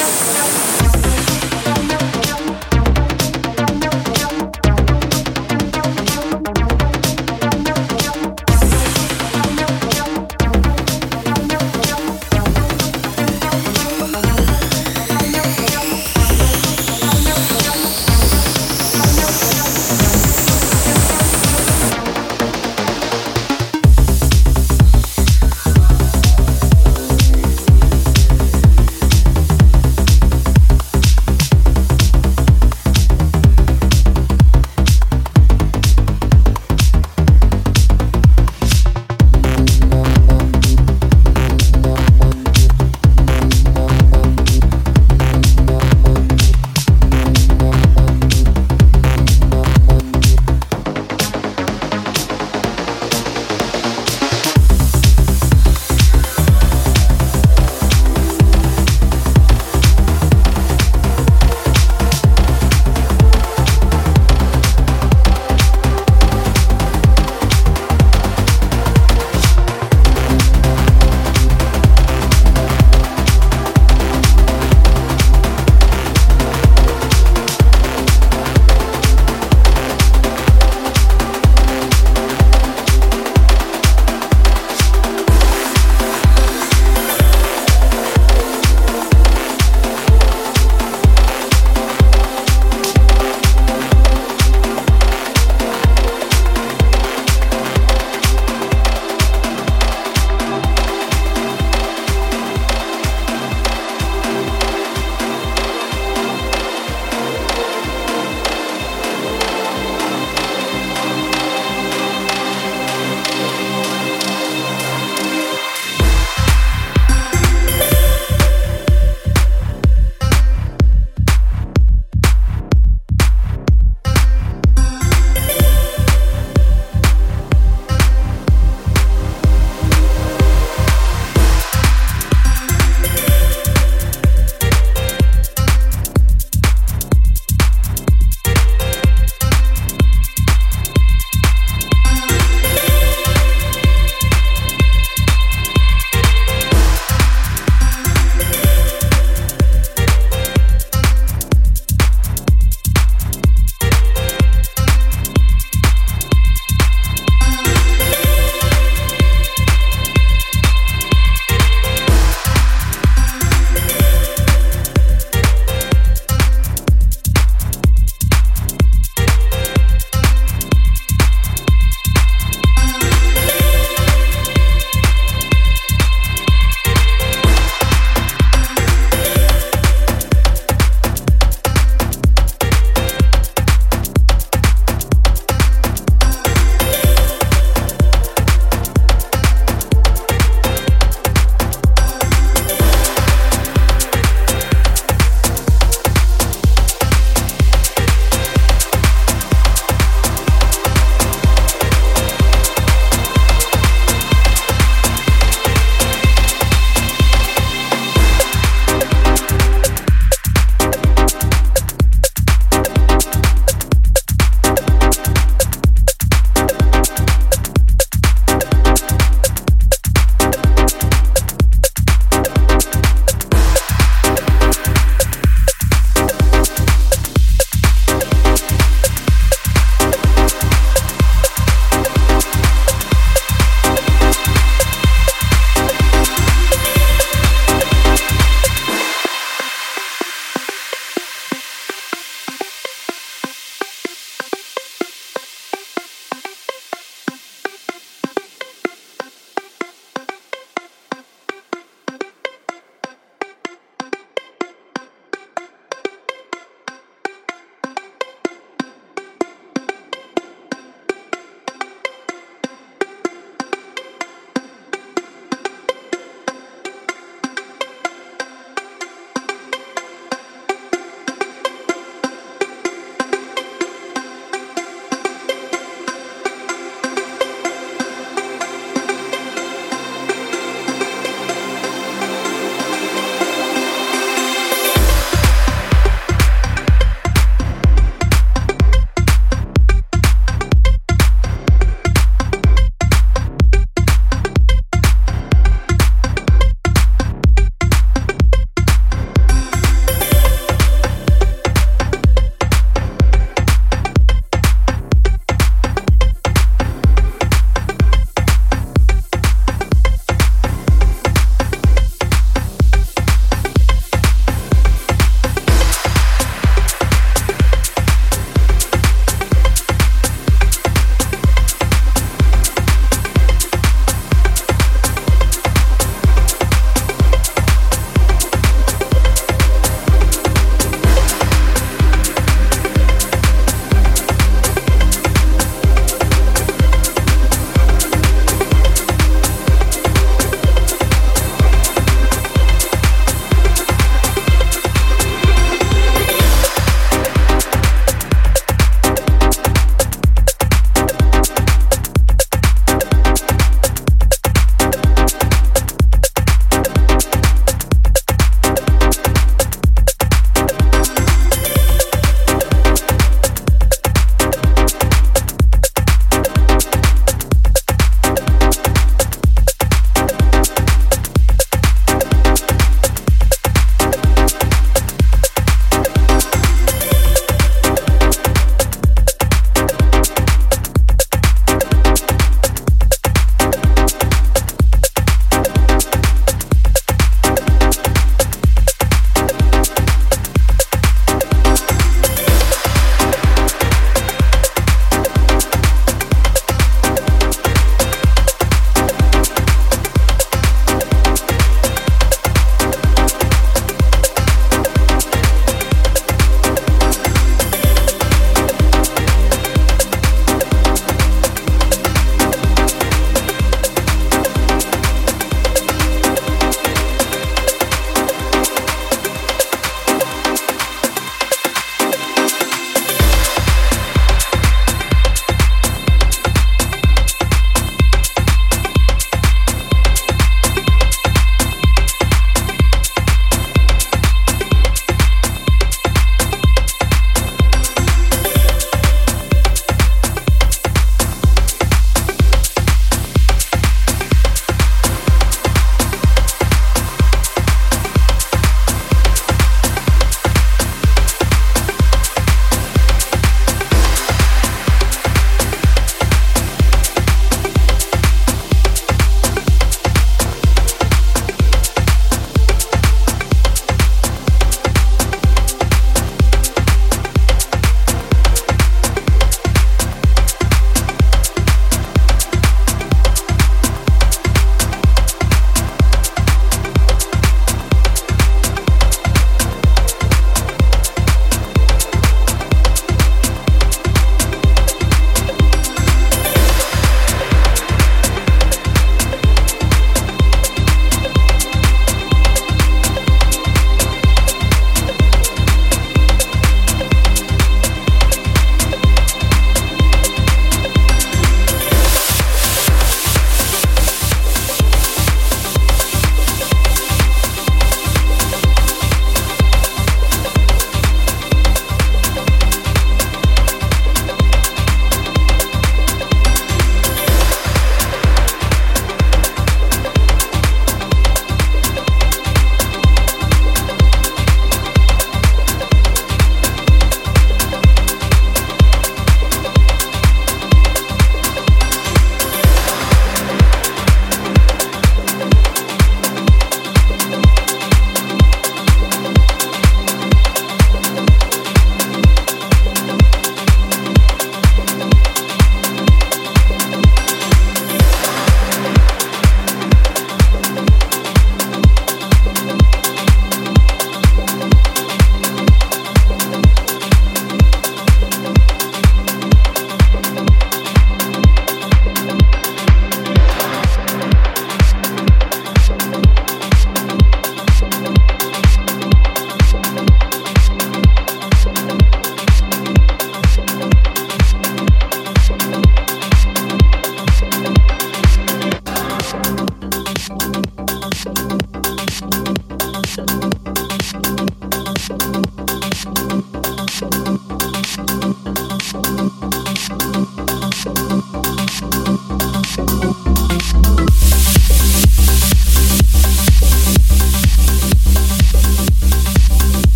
Música